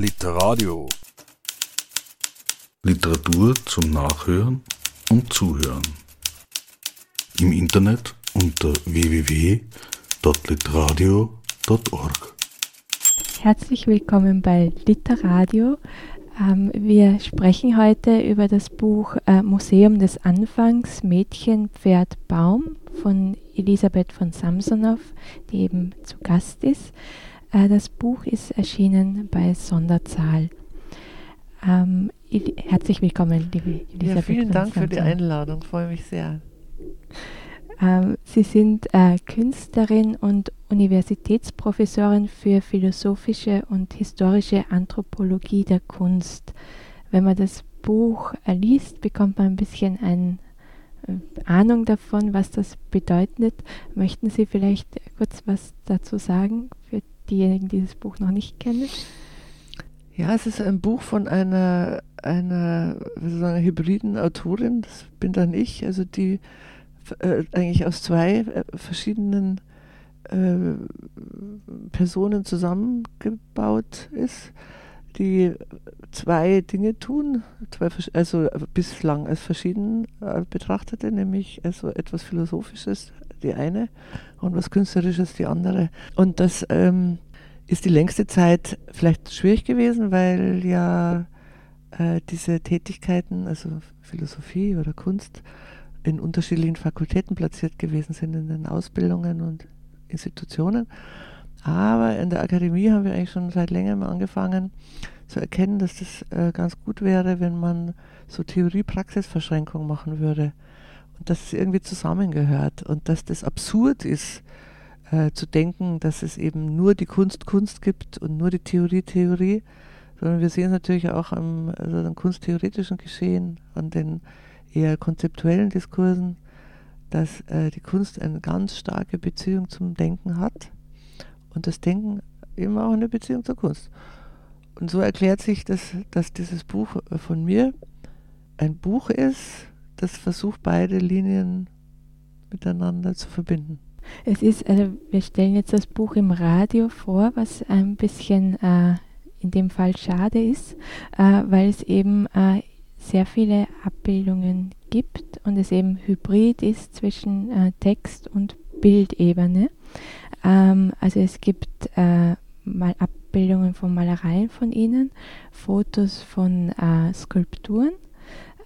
Literadio. Literatur zum Nachhören und Zuhören. Im Internet unter www.literadio.org. Herzlich willkommen bei Literadio. Ähm, wir sprechen heute über das Buch äh, Museum des Anfangs Mädchen, Pferd, Baum von Elisabeth von Samsonow, die eben zu Gast ist. Äh, das Buch ist erschienen bei Sonderzahl. Ähm, herzlich willkommen, liebe Elisabeth. Ja, vielen Dank für die Einladung, freue mich sehr. Ähm, Sie sind äh, Künstlerin und Universitätsprofessorin für philosophische und historische Anthropologie der Kunst. Wenn man das Buch äh, liest, bekommt man ein bisschen eine äh, Ahnung davon, was das bedeutet. Möchten Sie vielleicht kurz was dazu sagen für diejenigen, die das Buch noch nicht kennen? Ja, es ist ein Buch von einer, einer sagen, hybriden Autorin, das bin dann ich, also die äh, eigentlich aus zwei äh, verschiedenen äh, Personen zusammengebaut ist, die zwei Dinge tun, zwei, also bislang als verschieden äh, betrachtete, nämlich also etwas Philosophisches, die eine, und was Künstlerisches, die andere. Und das ähm, ist die längste Zeit vielleicht schwierig gewesen, weil ja äh, diese Tätigkeiten, also Philosophie oder Kunst, in unterschiedlichen Fakultäten platziert gewesen sind, in den Ausbildungen und Institutionen. Aber in der Akademie haben wir eigentlich schon seit längerem angefangen zu erkennen, dass das äh, ganz gut wäre, wenn man so Theorie-Praxis-Verschränkung machen würde. Dass es irgendwie zusammengehört und dass das absurd ist, äh, zu denken, dass es eben nur die Kunst Kunst gibt und nur die Theorie Theorie, sondern wir sehen es natürlich auch am, also kunsttheoretischen Geschehen, an den eher konzeptuellen Diskursen, dass äh, die Kunst eine ganz starke Beziehung zum Denken hat und das Denken eben auch eine Beziehung zur Kunst. Und so erklärt sich, dass, dass dieses Buch äh, von mir ein Buch ist, das versucht, beide Linien miteinander zu verbinden. Es ist, also wir stellen jetzt das Buch im Radio vor, was ein bisschen äh, in dem Fall schade ist, äh, weil es eben äh, sehr viele Abbildungen gibt und es eben hybrid ist zwischen äh, Text und Bildebene. Ähm, also es gibt äh, mal Abbildungen von Malereien von ihnen, Fotos von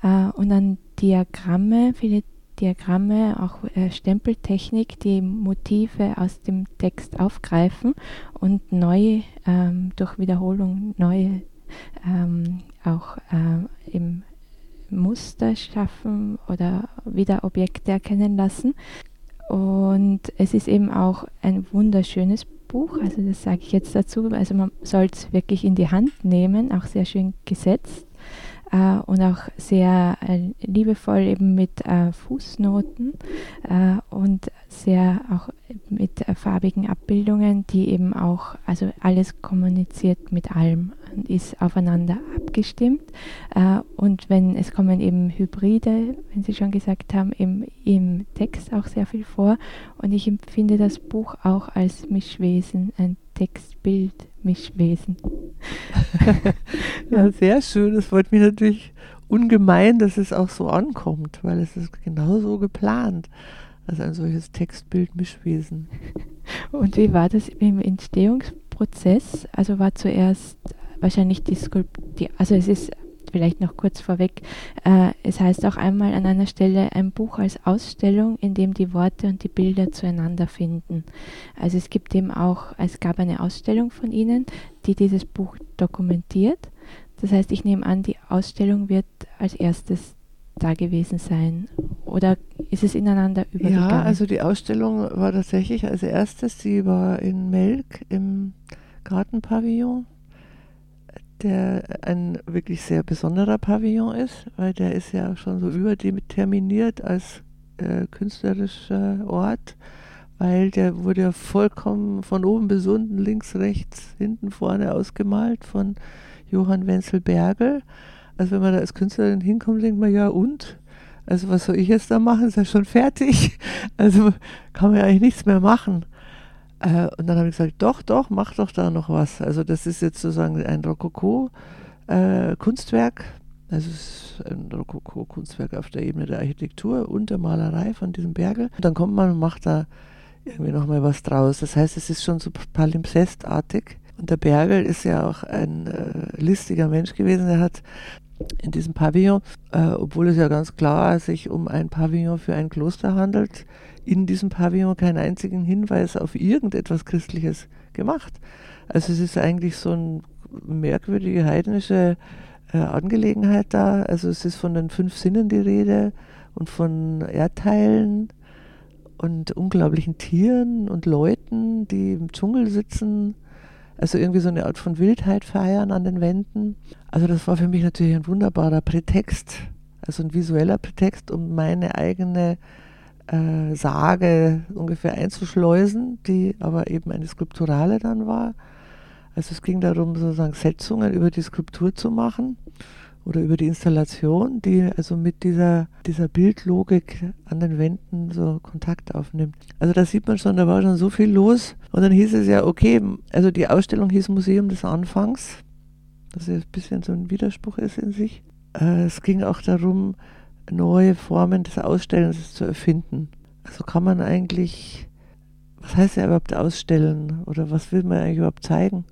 äh, und dann Diagramme, viele Diagramme, auch äh, Stempeltechnik, die Motive aus dem Text aufgreifen und neu ähm, durch Wiederholung neue ähm, auch äh, im Muster schaffen oder wieder Objekte erkennen lassen. Und es ist eben auch ein wunderschönes Buch, also das sage ich jetzt dazu. Also man soll es wirklich in die Hand nehmen, auch sehr schön gesetzt äh, und auch sehr äh, liebevoll eben mit äh, Fußnoten äh, und sehr auch mit äh, farbigen Abbildungen, die eben auch, also alles kommuniziert mit allem und ist aufeinander abgestimmt. Und wenn es kommen eben Hybride, wenn Sie schon gesagt haben, im, im Text auch sehr viel vor. Und ich empfinde das Buch auch als Mischwesen, ein Textbild-Mischwesen. ja, sehr schön. Das freut mich natürlich ungemein, dass es auch so ankommt, weil es ist genau so geplant als ein solches Textbild-Mischwesen. Und wie war das im Entstehungsprozess? Also war zuerst wahrscheinlich die Skulptur, also es ist vielleicht noch kurz vorweg, äh, es heißt auch einmal an einer Stelle ein Buch als Ausstellung, in dem die Worte und die Bilder zueinander finden. Also es gibt eben auch, es gab eine Ausstellung von Ihnen, die dieses Buch dokumentiert. Das heißt, ich nehme an, die Ausstellung wird als erstes da gewesen sein. Oder ist es ineinander übergegangen? Ja, also die Ausstellung war tatsächlich als erstes, sie war in Melk im Gartenpavillon der ein wirklich sehr besonderer Pavillon ist, weil der ist ja schon so überdeterminiert als äh, künstlerischer Ort, weil der wurde ja vollkommen von oben bis unten, links, rechts, hinten, vorne ausgemalt von Johann Wenzel Bergel. Also wenn man da als Künstlerin hinkommt, denkt man, ja und? Also was soll ich jetzt da machen? Ist ja schon fertig. Also kann man ja eigentlich nichts mehr machen. Äh, und dann habe ich gesagt, doch, doch, mach doch da noch was. Also das ist jetzt sozusagen ein Rokoko-Kunstwerk. Äh, also es ist ein Rokoko-Kunstwerk auf der Ebene der Architektur und der Malerei von diesem Bergel. Und dann kommt man und macht da irgendwie nochmal was draus. Das heißt, es ist schon so palimpsestartig. Und der Bergel ist ja auch ein äh, listiger Mensch gewesen. Er hat in diesem Pavillon, äh, obwohl es ja ganz klar sich um ein Pavillon für ein Kloster handelt, in diesem Pavillon keinen einzigen Hinweis auf irgendetwas Christliches gemacht. Also es ist eigentlich so eine merkwürdige heidnische äh, Angelegenheit da. Also es ist von den fünf Sinnen die Rede und von Erdteilen und unglaublichen Tieren und Leuten, die im Dschungel sitzen also irgendwie so eine Art von Wildheit feiern an den Wänden. Also das war für mich natürlich ein wunderbarer Prätext, also ein visueller Prätext, um meine eigene äh, Sage ungefähr einzuschleusen, die aber eben eine skulpturale dann war. Also es ging darum, sozusagen Setzungen über die Skulptur zu machen oder über die Installation, die also mit dieser, dieser Bildlogik an den Wänden so Kontakt aufnimmt. Also da sieht man schon, da war schon so viel los. Und dann hieß es ja, okay, also die Ausstellung hieß Museum des Anfangs, was ja ein bisschen so ein Widerspruch ist in sich. Äh, es ging auch darum, neue Formen des Ausstellens zu erfinden. Also kann man eigentlich, was heißt ja überhaupt ausstellen oder was will man eigentlich überhaupt zeigen?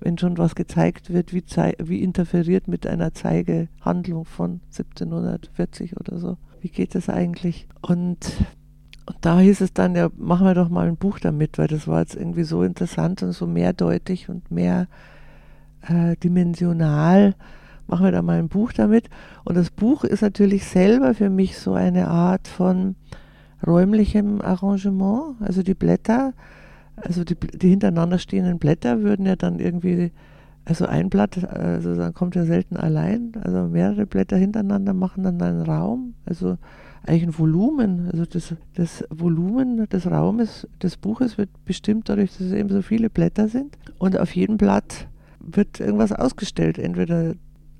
wenn schon was gezeigt wird, wie, wie interferiert mit einer Zeigehandlung von 1740 oder so. Wie geht das eigentlich? Und, und da hieß es dann, ja, machen wir doch mal ein Buch damit, weil das war jetzt irgendwie so interessant und so mehrdeutig und mehr äh, dimensional. Machen wir da mal ein Buch damit. Und das Buch ist natürlich selber für mich so eine Art von räumlichem Arrangement. Also die Blätter also die, die hintereinander stehenden Blätter würden ja dann irgendwie, also ein Blatt, also dann kommt ja selten allein, also mehrere Blätter hintereinander machen dann einen Raum, also eigentlich ein Volumen, also das, das Volumen des Raumes des Buches wird bestimmt dadurch, dass es eben so viele Blätter sind. Und auf jedem Blatt wird irgendwas ausgestellt, entweder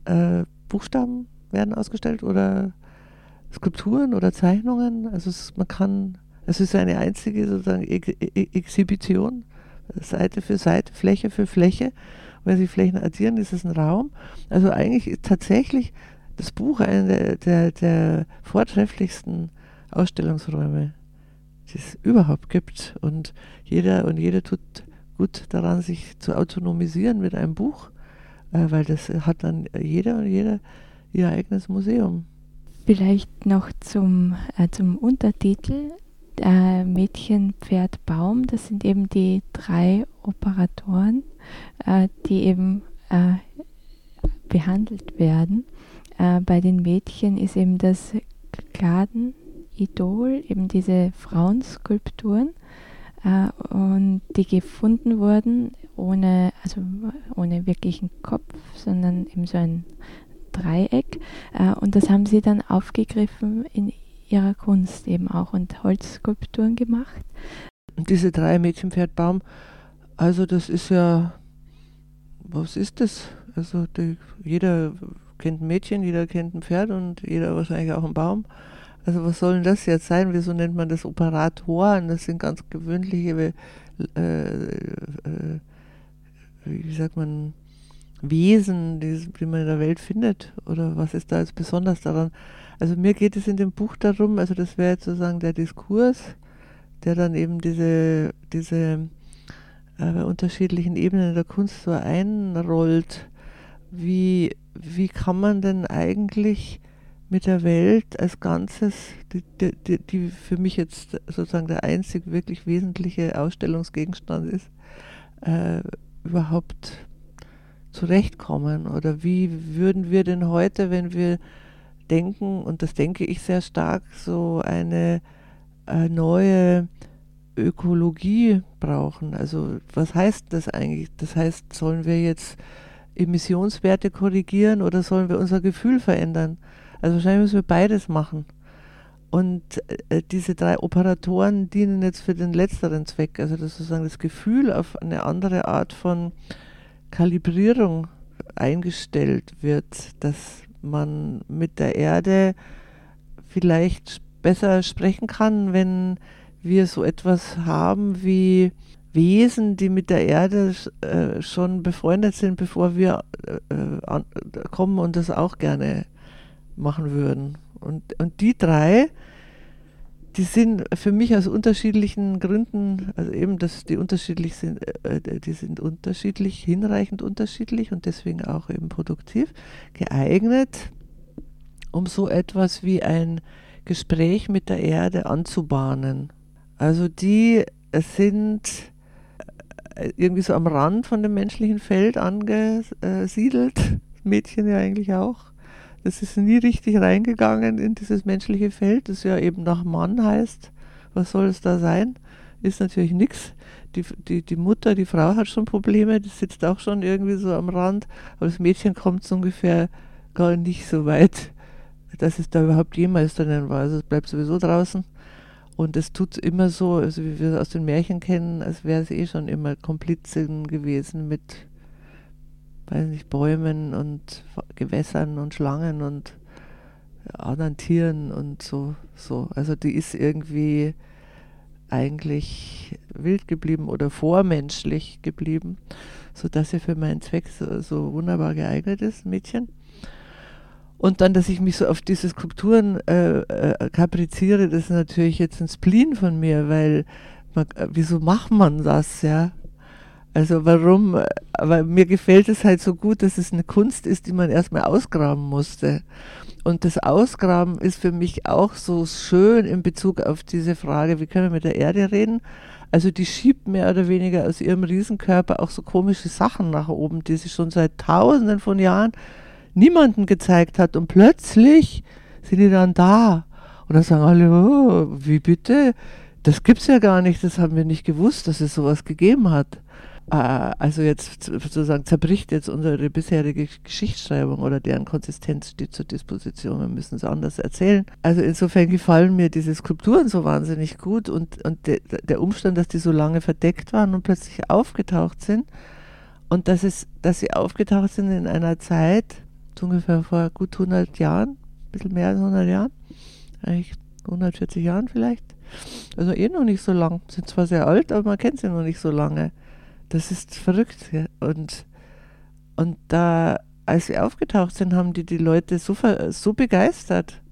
äh, Buchstaben werden ausgestellt oder Skulpturen oder Zeichnungen, also es, man kann es ist eine einzige sozusagen Ex Exhibition, Seite für Seite, Fläche für Fläche. Wenn Sie Flächen addieren, ist es ein Raum. Also eigentlich ist tatsächlich das Buch einer der, der, der vortrefflichsten Ausstellungsräume, die es überhaupt gibt. Und jeder und jede tut gut daran, sich zu autonomisieren mit einem Buch, weil das hat dann jeder und jeder ihr eigenes Museum. Vielleicht noch zum, äh, zum Untertitel äh, Mädchen, Pferd, Baum, das sind eben die drei Operatoren, äh, die eben äh, behandelt werden. Äh, bei den Mädchen ist eben das Kladen-Idol, eben diese Frauenskulpturen, äh, und die gefunden wurden ohne, also ohne wirklichen Kopf, sondern eben so ein Dreieck. Äh, und das haben sie dann aufgegriffen in ihrer Kunst eben auch und Holzskulpturen gemacht. Diese drei Mädchenpferdbaum, also das ist ja, was ist das? Also die, jeder kennt ein Mädchen, jeder kennt ein Pferd und jeder wahrscheinlich auch einen Baum. Also was soll denn das jetzt sein? Wieso nennt man das Operatoren? Das sind ganz gewöhnliche, äh, äh, wie sagt man, Wesen, die, die man in der Welt findet. Oder was ist da jetzt besonders daran? Also mir geht es in dem Buch darum, also das wäre jetzt sozusagen der Diskurs, der dann eben diese, diese äh, unterschiedlichen Ebenen der Kunst so einrollt. Wie, wie kann man denn eigentlich mit der Welt als Ganzes, die, die, die für mich jetzt sozusagen der einzig wirklich wesentliche Ausstellungsgegenstand ist, äh, überhaupt zurechtkommen? Oder wie würden wir denn heute, wenn wir denken, und das denke ich sehr stark, so eine äh, neue Ökologie brauchen. Also was heißt das eigentlich? Das heißt, sollen wir jetzt Emissionswerte korrigieren oder sollen wir unser Gefühl verändern? Also wahrscheinlich müssen wir beides machen. Und äh, diese drei Operatoren dienen jetzt für den letzteren Zweck, also dass sozusagen das Gefühl auf eine andere Art von Kalibrierung eingestellt wird, dass man mit der Erde vielleicht besser sprechen kann, wenn wir so etwas haben wie Wesen, die mit der Erde äh, schon befreundet sind, bevor wir äh, kommen und das auch gerne machen würden. Und, und die drei, die sind für mich aus unterschiedlichen Gründen, also eben, dass die unterschiedlich sind, äh, die sind unterschiedlich, hinreichend unterschiedlich und deswegen auch eben produktiv, geeignet, um so etwas wie ein Gespräch mit der Erde anzubahnen. Also die sind äh, irgendwie so am Rand von dem menschlichen Feld angesiedelt, Mädchen ja eigentlich auch. Das ist nie richtig reingegangen in dieses menschliche Feld, das ja eben nach Mann heißt. Was soll es da sein? Ist natürlich nichts. Die, die, die Mutter, die Frau hat schon Probleme, die sitzt auch schon irgendwie so am Rand, aber das Mädchen kommt so ungefähr gar nicht so weit, dass es da überhaupt jemals drinnen war. Also es bleibt sowieso draußen. Und es tut immer so, also wie wir es aus den Märchen kennen, als wäre es eh schon immer Komplizin gewesen mit weiß nicht, Bäumen und Gewässern und Schlangen und anderen Tieren und so, so. Also die ist irgendwie eigentlich wild geblieben oder vormenschlich geblieben, sodass sie für meinen Zweck so, so wunderbar geeignet ist, Mädchen. Und dann, dass ich mich so auf diese Skulpturen äh, äh, kapriziere, das ist natürlich jetzt ein Spleen von mir, weil man, äh, wieso macht man das, ja? Also warum? Aber mir gefällt es halt so gut, dass es eine Kunst ist, die man erstmal ausgraben musste. Und das Ausgraben ist für mich auch so schön in Bezug auf diese Frage, wie können wir mit der Erde reden? Also die schiebt mehr oder weniger aus ihrem Riesenkörper auch so komische Sachen nach oben, die sie schon seit tausenden von Jahren niemanden gezeigt hat. Und plötzlich sind die dann da. Und dann sagen alle, oh, wie bitte? Das gibt's ja gar nicht, das haben wir nicht gewusst, dass es sowas gegeben hat. Äh, also jetzt sozusagen zerbricht jetzt unsere bisherige Geschichtsschreibung oder deren Konsistenz steht zur Disposition. Wir müssen es anders erzählen. Also insofern gefallen mir diese Skulpturen so wahnsinnig gut und, und de, der Umstand, dass die so lange verdeckt waren und plötzlich aufgetaucht sind und dass, es, dass sie aufgetaucht sind in einer Zeit, ungefähr vor gut 100 Jahren, ein bisschen mehr als 100 Jahren, eigentlich 140 Jahren vielleicht. Also eh noch nicht so lang. Sind zwar sehr alt, aber man kennt sie noch nicht so lange. Das ist verrückt. Ja. Und, und da, als sie aufgetaucht sind, haben die die Leute so, so begeistert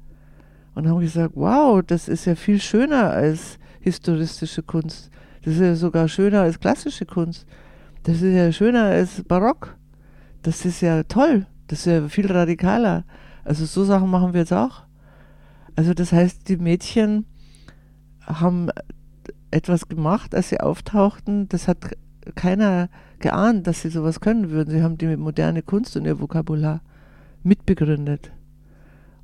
und haben gesagt, wow, das ist ja viel schöner als historistische Kunst. Das ist ja sogar schöner als klassische Kunst. Das ist ja schöner als Barock. Das ist ja toll. Das ist ja viel radikaler. Also so Sachen machen wir jetzt auch. Also das heißt, die Mädchen haben etwas gemacht, als sie auftauchten. Das hat keiner geahnt, dass sie sowas können würden. Sie haben die moderne Kunst und ihr Vokabular mitbegründet.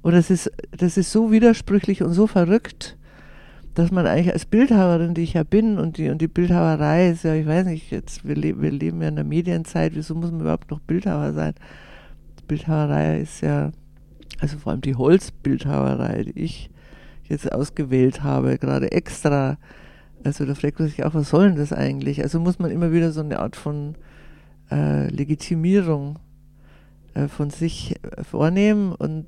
Und das ist, das ist so widersprüchlich und so verrückt, dass man eigentlich als Bildhauerin, die ich ja bin, und die, und die Bildhauerei ist ja, ich weiß nicht, jetzt, wir, le wir leben ja in der Medienzeit, wieso muss man überhaupt noch Bildhauer sein? Die Bildhauerei ist ja, also vor allem die Holzbildhauerei, die ich jetzt ausgewählt habe, gerade extra also da fragt man sich auch, was soll denn das eigentlich? Also muss man immer wieder so eine Art von äh, Legitimierung äh, von sich äh, vornehmen und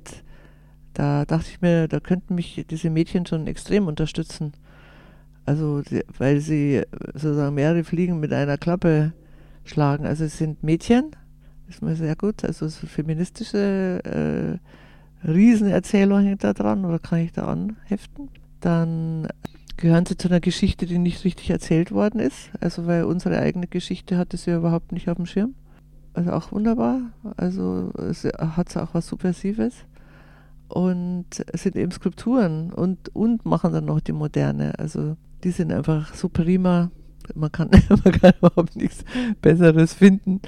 da dachte ich mir, da könnten mich diese Mädchen schon extrem unterstützen. Also, die, weil sie sozusagen mehrere Fliegen mit einer Klappe schlagen. Also es sind Mädchen, ist mir sehr gut, also so feministische äh, Riesenerzählung da dran oder kann ich da anheften. Dann gehören sie zu einer Geschichte, die nicht richtig erzählt worden ist. Also weil unsere eigene Geschichte hatte sie überhaupt nicht auf dem Schirm. Also auch wunderbar. Also es hat auch was Subversives. Und es sind eben Skulpturen und, und machen dann noch die Moderne. Also die sind einfach so prima. Man kann, man kann überhaupt nichts Besseres finden.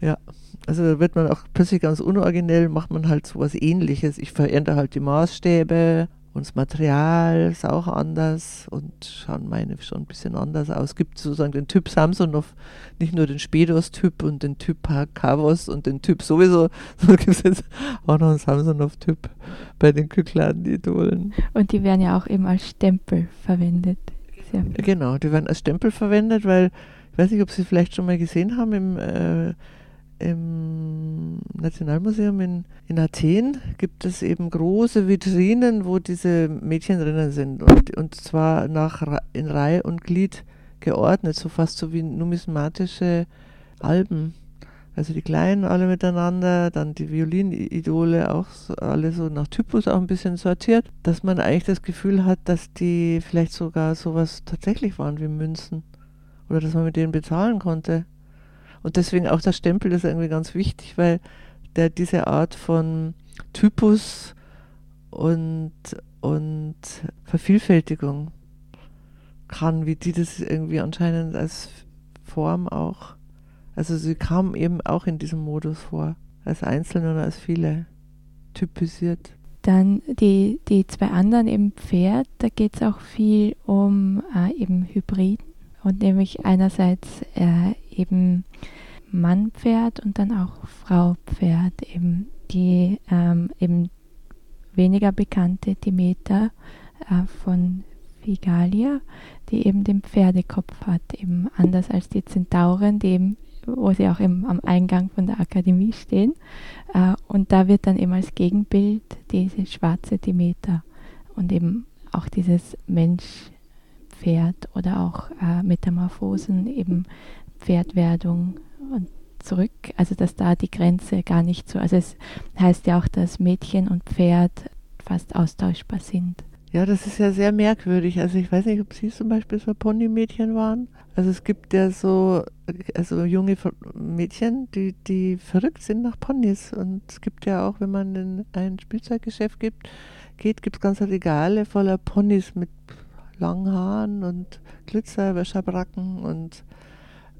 Ja, also da wird man auch plötzlich ganz unoriginell, macht man halt sowas ähnliches. Ich verändere halt die Maßstäbe und das Material ist auch anders und schauen meine schon ein bisschen anders aus. Es gibt sozusagen den Typ Samsonov, nicht nur den Spedos-Typ und den Typ Kavos und den Typ sowieso, sondern gibt es jetzt auch noch einen Samsonov-Typ bei den Kykladen-Idolen. Und die werden ja auch eben als Stempel verwendet. Genau, die werden als Stempel verwendet, weil ich weiß nicht, ob Sie vielleicht schon mal gesehen haben im äh, Nationalmuseum in, in Athen gibt es eben große Vitrinen, wo diese Mädchen drinnen sind. Und, und zwar nach, in Reihe und Glied geordnet, so fast so wie numismatische Alben. Also die Kleinen alle miteinander, dann die Violinidole auch so, alle so nach Typus auch ein bisschen sortiert, dass man eigentlich das Gefühl hat, dass die vielleicht sogar sowas tatsächlich waren wie Münzen oder dass man mit denen bezahlen konnte. Und deswegen auch der Stempel ist irgendwie ganz wichtig, weil der diese Art von Typus und, und Vervielfältigung kann, wie die das irgendwie anscheinend als Form auch also sie kamen eben auch in diesem Modus vor, als Einzelne und als viele, typisiert. Dann die, die zwei anderen im Pferd, da geht es auch viel um äh, eben Hybriden und nämlich einerseits äh, eben Mann-Pferd und dann auch Frau-Pferd, eben die ähm, eben weniger bekannte Demeter äh, von Figalia, die eben den Pferdekopf hat, eben anders als die Zentauren, die eben wo sie auch im, am Eingang von der Akademie stehen. Äh, und da wird dann eben als Gegenbild diese schwarze Demeter und eben auch dieses Mensch-Pferd oder auch äh, Metamorphosen, eben Pferdwerdung und zurück. Also dass da die Grenze gar nicht so, also es heißt ja auch, dass Mädchen und Pferd fast austauschbar sind. Ja, das ist ja sehr merkwürdig. Also ich weiß nicht, ob Sie zum Beispiel so Ponymädchen waren. Also es gibt ja so also junge Mädchen, die, die verrückt sind nach Ponys. Und es gibt ja auch, wenn man in ein Spielzeuggeschäft gibt, geht, gibt es ganze Regale voller Ponys mit langen Haaren und Glitzer, Schabracken und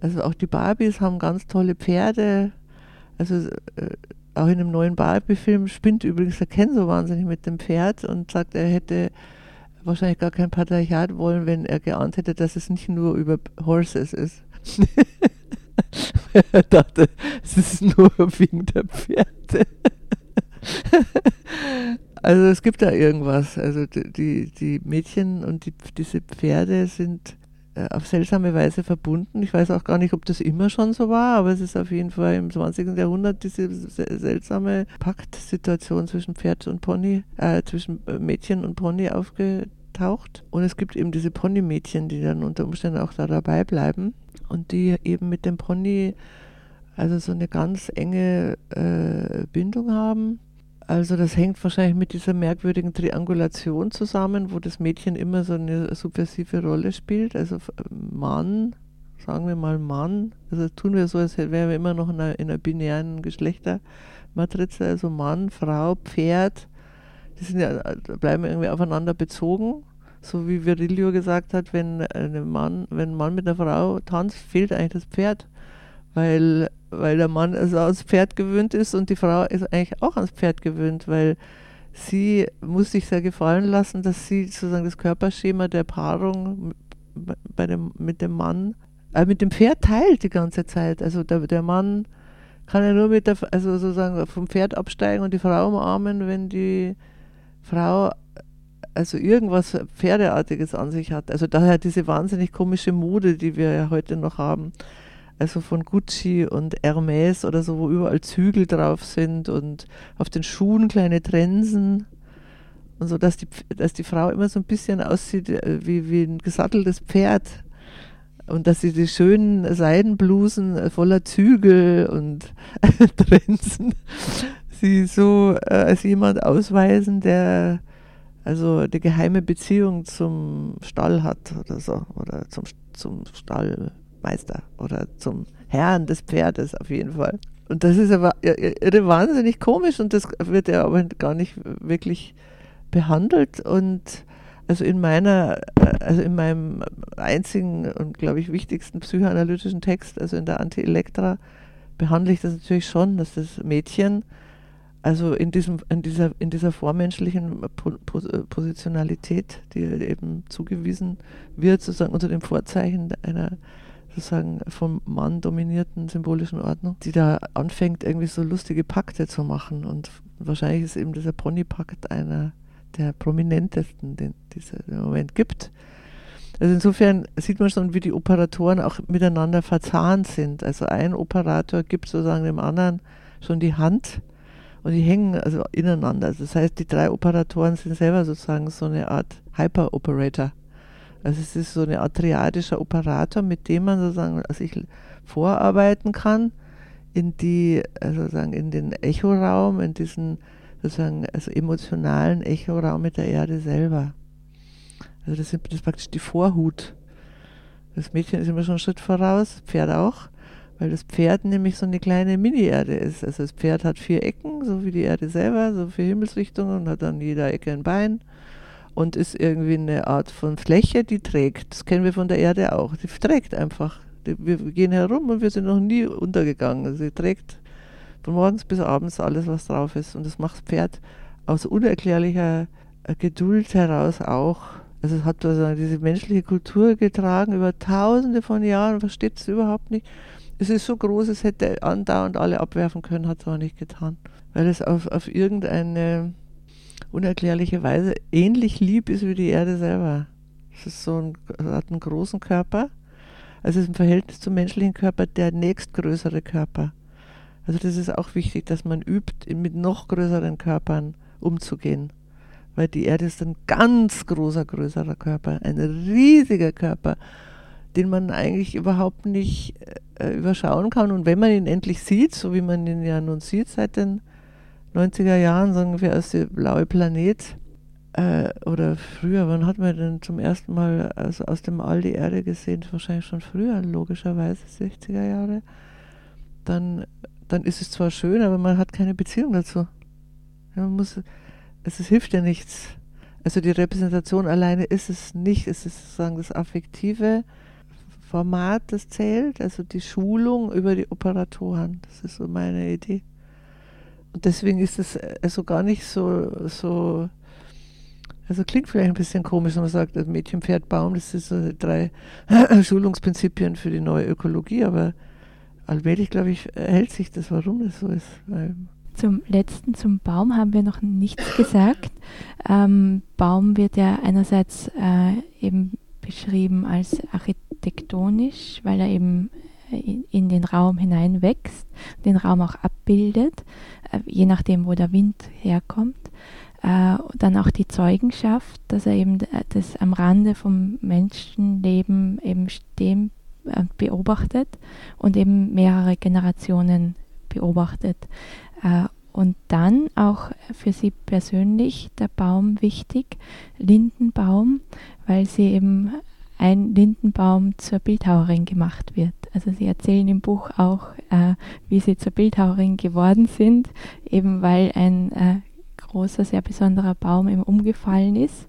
also auch die Barbies haben ganz tolle Pferde. Also äh, auch in einem neuen Barbie-Film spinnt übrigens der Ken so wahnsinnig mit dem Pferd und sagt, er hätte wahrscheinlich gar kein Patriarchat wollen, wenn er geahnt hätte, dass es nicht nur über Horses ist. er dachte, es ist nur wegen der Pferde. also es gibt da irgendwas. Also die, die Mädchen und die, diese Pferde sind äh, auf seltsame Weise verbunden. Ich weiß auch gar nicht, ob das immer schon so war, aber es ist auf jeden Fall im 20. Jahrhundert diese seltsame Paktsituation zwischen Pferd und Pony, äh, zwischen äh, Mädchen und Pony aufgetaucht. Und es gibt eben diese Ponymädchen, die dann unter Umständen auch da dabei bleiben und die eben mit dem Pony also so eine ganz enge äh, Bindung haben also das hängt wahrscheinlich mit dieser merkwürdigen Triangulation zusammen, wo das Mädchen immer so eine subversive Rolle spielt. Also Mann, sagen wir mal Mann, also tun wir so, als wären wir immer noch in einer, in einer binären Geschlechtermatrize, also Mann, Frau, Pferd, die sind ja, bleiben irgendwie aufeinander bezogen. So wie Virilio gesagt hat, wenn, eine Mann, wenn ein Mann mit einer Frau tanzt, fehlt eigentlich das Pferd weil, weil der Mann also ans Pferd gewöhnt ist und die Frau ist eigentlich auch ans Pferd gewöhnt, weil sie muss sich sehr gefallen lassen, dass sie sozusagen das Körperschema der Paarung bei dem, mit dem Mann, äh, mit dem Pferd teilt die ganze Zeit. Also der, der Mann kann ja nur mit der, also sozusagen vom Pferd absteigen und die Frau umarmen, wenn die Frau also irgendwas Pferdeartiges an sich hat. Also daher diese wahnsinnig komische Mode, die wir ja heute noch haben also von Gucci und Hermes oder so, wo überall Zügel drauf sind und auf den Schuhen kleine Trensen und so, dass die, dass die Frau immer so ein bisschen aussieht äh, wie, wie ein gesatteltes Pferd und dass sie die schönen Seidenblusen äh, voller Zügel und Trensen sie so äh, als jemand ausweisen, der also die geheime Beziehung zum Stall hat oder so oder zum, zum Stall Meister oder zum Herrn des Pferdes auf jeden Fall. Und das ist aber wahnsinnig komisch und das wird ja aber gar nicht wirklich behandelt und also in meiner, also in meinem einzigen und glaube ich wichtigsten psychoanalytischen Text, also in der Anti-Elektra, behandle ich das natürlich schon, dass das Mädchen also in, diesem, in, dieser, in dieser vormenschlichen Positionalität, die eben zugewiesen wird, sozusagen unter dem Vorzeichen einer sozusagen vom Mann dominierten symbolischen Ordnung, die da anfängt, irgendwie so lustige Pakte zu machen. Und wahrscheinlich ist eben dieser Ponypakt einer der prominentesten, den es im Moment gibt. Also insofern sieht man schon, wie die Operatoren auch miteinander verzahnt sind. Also ein Operator gibt sozusagen dem anderen schon die Hand und die hängen also ineinander. Also das heißt, die drei Operatoren sind selber sozusagen so eine Art Hyper-Operator. Also es ist so ein triadischer Operator, mit dem man sozusagen sich vorarbeiten kann in die, also sozusagen in den Echoraum, in diesen sozusagen also emotionalen Echoraum mit der Erde selber. Also das, das ist praktisch die Vorhut. Das Mädchen ist immer schon einen Schritt voraus, Pferd auch, weil das Pferd nämlich so eine kleine Mini-Erde ist. Also das Pferd hat vier Ecken, so wie die Erde selber, so vier Himmelsrichtungen und hat an jeder Ecke ein Bein und ist irgendwie eine Art von Fläche, die trägt. Das kennen wir von der Erde auch. Die trägt einfach. wir gehen herum und wir sind noch nie untergegangen. Sie trägt von morgens bis abends alles, was drauf ist. Und das macht das Pferd aus unerklärlicher äh, Geduld heraus auch. Also es hat also diese menschliche Kultur getragen über tausende von Jahren, versteht es überhaupt nicht. Es ist so groß, es hätte andauernd alle abwerfen können, hat es aber nicht getan. Weil es auf, auf irgendeine unerklärliche Weise ähnlich lieb ist wie die Erde selber. Es ist so ein, hat einen großen Körper. Also es ist im Verhältnis zum menschlichen Körper der nächstgrößere Körper. Also das ist auch wichtig, dass man übt, mit noch größeren Körpern umzugehen. Weil die Erde ist ein ganz großer, größerer Körper, ein riesiger Körper, den man eigentlich überhaupt nicht äh, überschauen kann. Und wenn man ihn endlich sieht, so wie man ihn ja nun sieht seit den 90er Jahren, sagen wir als der blaue Planet, äh, oder früher, wann hat man denn zum ersten Mal also aus dem All die Erde gesehen? Wahrscheinlich schon früher, logischerweise, 60er Jahre. Dann dann ist es zwar schön, aber man hat keine Beziehung dazu. man muss, es, es hilft ja nichts. Also die Repräsentation alleine ist es nicht, es ist sozusagen das affektive Format, das zählt, also die Schulung über die Operatoren. Das ist so meine Idee. Und deswegen ist es also gar nicht so, so also klingt vielleicht ein bisschen komisch, wenn man sagt, das Mädchen, Pferd, Baum, das sind so drei Schulungsprinzipien für die neue Ökologie, aber allmählich, glaube ich, hält sich das, warum das so ist. Zum letzten, zum Baum haben wir noch nichts gesagt. Ähm, Baum wird ja einerseits äh, eben beschrieben als architektonisch, weil er eben in, in den Raum hineinwächst, den Raum auch abbildet, äh, je nachdem, wo der Wind herkommt. Äh, dann auch die Zeugenschaft, dass er eben das am Rande vom Menschenleben eben stehen äh, beobachtet und eben mehrere Generationen beobachtet. Äh, und dann auch für sie persönlich der Baum wichtig, Lindenbaum, weil sie eben ein Lindenbaum zur Bildhauerin gemacht wird. Also sie erzählen im Buch auch, äh, wie sie zur Bildhauerin geworden sind, eben weil ein äh, großer, sehr besonderer Baum eben umgefallen ist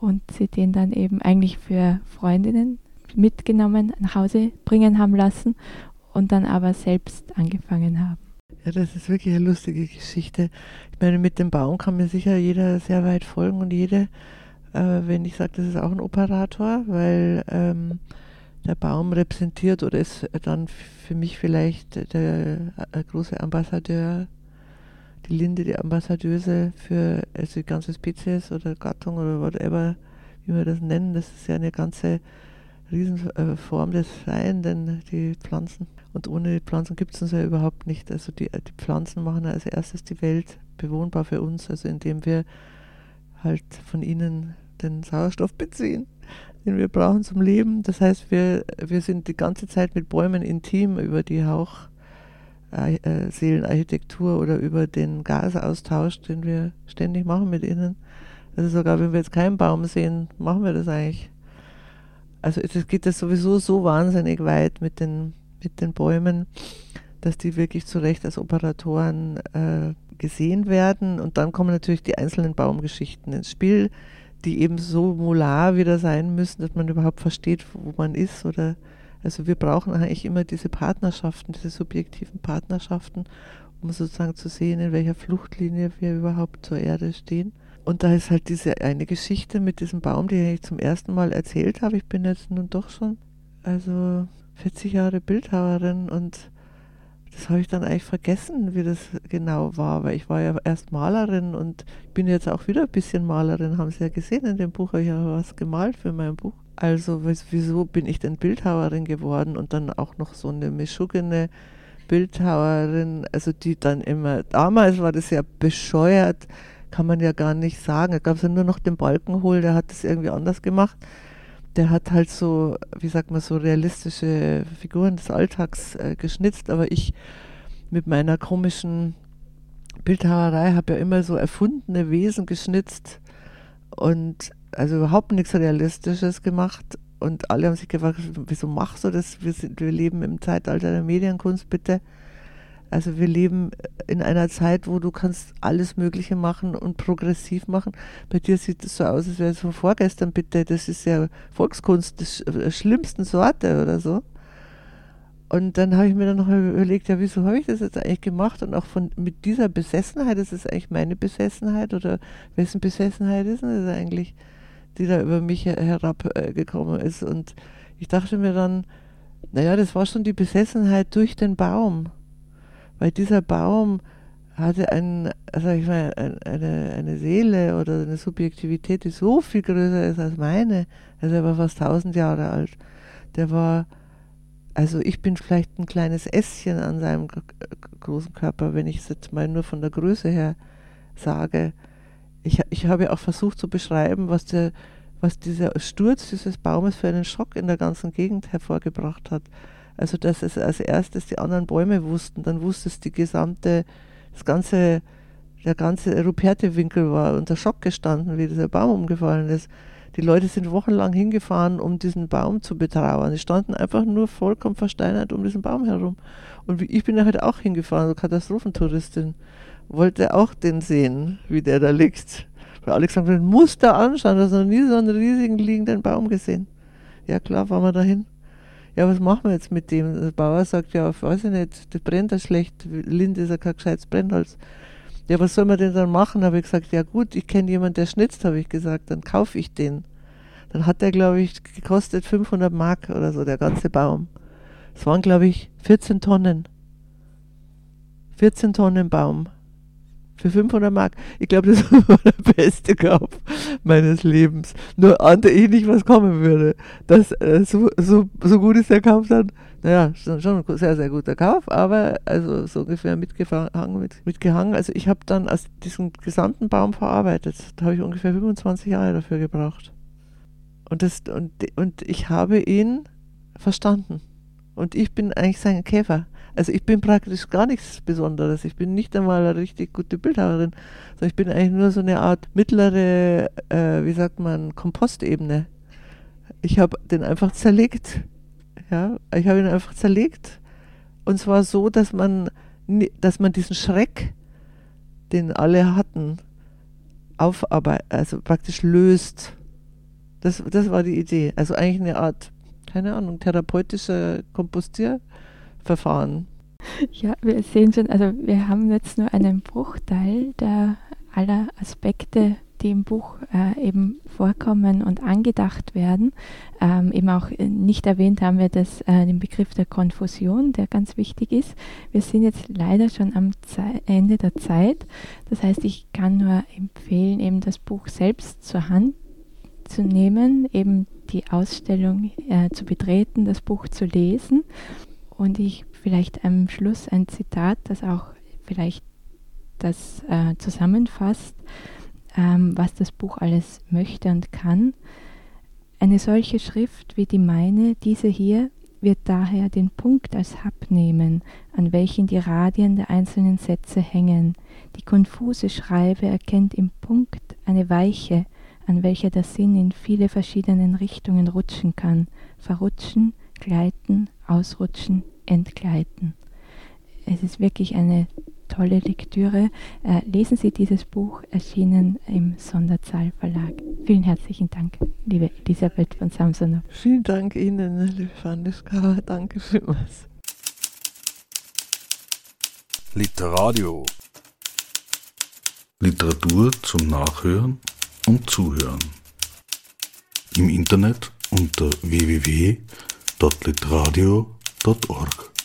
und sie den dann eben eigentlich für Freundinnen mitgenommen, nach Hause bringen haben lassen und dann aber selbst angefangen haben. Ja, das ist wirklich eine lustige Geschichte. Ich meine, mit dem Baum kann mir sicher jeder sehr weit folgen und jede, äh, wenn ich sage, das ist auch ein Operator, weil ähm, der Baum repräsentiert oder ist dann für mich vielleicht der, äh, große Ambassadeur, die Linde, die Ambassadeuse für also die ganze Spezies oder Gattung oder whatever, wie wir das nennen. Das ist ja eine ganze Riesenform des Seins, denn die Pflanzen. Und ohne die Pflanzen gibt es uns ja überhaupt nicht. Also die, die Pflanzen machen als erstes die Welt bewohnbar für uns, also indem wir halt von ihnen den Sauerstoff beziehen, den wir brauchen zum Leben. Das heißt, wir, wir sind die ganze Zeit mit Bäumen intim über die Hauchseelenarchitektur äh, oder über den Gasaustausch, den wir ständig machen mit ihnen. Also sogar wenn wir jetzt keinen Baum sehen, machen wir das eigentlich also es geht das sowieso so wahnsinnig weit mit den, mit den Bäumen, dass die wirklich zu Recht als Operatoren äh, gesehen werden. Und dann kommen natürlich die einzelnen Baumgeschichten ins Spiel, die eben so molar wieder sein müssen, dass man überhaupt versteht, wo man ist. Oder also wir brauchen eigentlich immer diese Partnerschaften, diese subjektiven Partnerschaften, um sozusagen zu sehen, in welcher Fluchtlinie wir überhaupt zur Erde stehen. Und da ist halt diese eine Geschichte mit diesem Baum, die ich zum ersten Mal erzählt habe. Ich bin jetzt nun doch schon also 40 Jahre Bildhauerin und das habe ich dann eigentlich vergessen, wie das genau war, weil ich war ja erst Malerin und bin jetzt auch wieder ein bisschen Malerin, haben Sie ja gesehen in dem Buch, habe ich ja was gemalt für mein Buch. Also wieso bin ich denn Bildhauerin geworden und dann auch noch so eine mischuggene Bildhauerin, also die dann immer, damals war das ja bescheuert, kann man ja gar nicht sagen. Da gab es ja nur noch den Balkenhol, der hat das irgendwie anders gemacht. Der hat halt so, wie sagt man, so realistische Figuren des Alltags äh, geschnitzt, aber ich mit meiner komischen Bildhauerei habe ja immer so erfundene Wesen geschnitzt und also überhaupt nichts Realistisches gemacht. Und alle haben sich gefragt, wieso machst du das? Wir, sind, wir leben im Zeitalter der Medienkunst, bitte. Also wir leben in einer Zeit, wo du kannst alles Mögliche machen und progressiv machen. Bei dir sieht es so aus, als wäre es von vorgestern, bitte. Das ist ja Volkskunst der schlimmsten Sorte oder so. Und dann habe ich mir dann noch überlegt, ja, wieso habe ich das jetzt eigentlich gemacht? Und auch von mit dieser Besessenheit, ist es eigentlich meine Besessenheit oder wessen Besessenheit ist das eigentlich, die da über mich herabgekommen ist? Und ich dachte mir dann, naja, das war schon die Besessenheit durch den Baum. Weil dieser Baum hatte ein, also ich meine, eine, eine Seele oder eine Subjektivität, die so viel größer ist als meine. Also er war fast tausend Jahre alt. Der war also ich bin vielleicht ein kleines Ässchen an seinem großen Körper, wenn ich es jetzt mal nur von der Größe her sage. Ich, ich habe ja auch versucht zu beschreiben, was, der, was dieser Sturz dieses Baumes für einen Schock in der ganzen Gegend hervorgebracht hat. Also dass es als erstes die anderen Bäume wussten, dann wusste es die gesamte, das ganze, der ganze Ruperte-Winkel war unter Schock gestanden, wie dieser Baum umgefallen ist. Die Leute sind wochenlang hingefahren, um diesen Baum zu betrauern. Die standen einfach nur vollkommen versteinert um diesen Baum herum. Und ich bin da halt auch hingefahren, so Katastrophentouristin. Wollte auch den sehen, wie der da liegt. Weil alle gesagt haben, muss da anschauen, du hast noch nie so einen riesigen liegenden Baum gesehen. Ja klar, fahren wir dahin. Ja, was machen wir jetzt mit dem? Der Bauer sagt, ja, weiß ich nicht, das brennt ja schlecht. Linde ist ja kein gescheites Brennholz ja, was soll man denn dann machen? Habe ich gesagt, ja gut, ich kenne jemanden, der schnitzt, habe ich gesagt, dann kaufe ich den. Dann hat der, glaube ich, gekostet 500 Mark oder so, der ganze Baum. Es waren, glaube ich, 14 Tonnen. 14 Tonnen Baum. Für 500 Mark. Ich glaube, das war der beste Kauf meines Lebens. Nur ahnte ich nicht, was kommen würde. Das, äh, so, so, so gut ist der Kauf dann naja, schon, schon ein sehr, sehr guter Kauf, aber also so ungefähr mitgehangen. Mit, mitgehangen. Also ich habe dann aus diesem gesamten Baum verarbeitet. Da habe ich ungefähr 25 Jahre dafür gebraucht. Und, das, und, und ich habe ihn verstanden. Und ich bin eigentlich sein Käfer. Also ich bin praktisch gar nichts Besonderes. Ich bin nicht einmal eine richtig gute Bildhauerin, sondern ich bin eigentlich nur so eine Art mittlere, äh, wie sagt man, Kompostebene. Ich habe den einfach zerlegt ja, ich habe ihn einfach zerlegt. Und zwar so, dass man, dass man diesen Schreck, den alle hatten, aufarbeitet, also praktisch löst. Das, das war die Idee. Also eigentlich eine Art, keine Ahnung, therapeutische Kompostierverfahren. Ja, wir sehen schon, also wir haben jetzt nur einen Bruchteil der aller Aspekte die im Buch äh, eben vorkommen und angedacht werden. Ähm, eben auch äh, nicht erwähnt haben wir das, äh, den Begriff der Konfusion, der ganz wichtig ist. Wir sind jetzt leider schon am Ze Ende der Zeit. Das heißt, ich kann nur empfehlen, eben das Buch selbst zur Hand zu nehmen, eben die Ausstellung äh, zu betreten, das Buch zu lesen. Und ich vielleicht am Schluss ein Zitat, das auch vielleicht das äh, zusammenfasst ähm, was das Buch alles möchte und kann. Eine solche Schrift wie die meine, diese hier, wird daher den Punkt als Hub nehmen, an welchen die Radien der einzelnen Sätze hängen. Die konfuse Schreibe erkennt im Punkt eine Weiche, an welcher der Sinn in viele verschiedenen Richtungen rutschen kann, verrutschen, gleiten, ausrutschen, entgleiten. Es ist wirklich eine tolle Lektüre. Äh, lesen Sie dieses Buch, erschienen im Sonderzahl Verlag. Vielen herzlichen Dank, liebe Elisabeth von Samsonov. Vielen Dank Ihnen, liebe Fandiska. Danke vielmals. Literadio. Literatur zum Nachhören und Zuhören. Im Internet unter www.litradio.org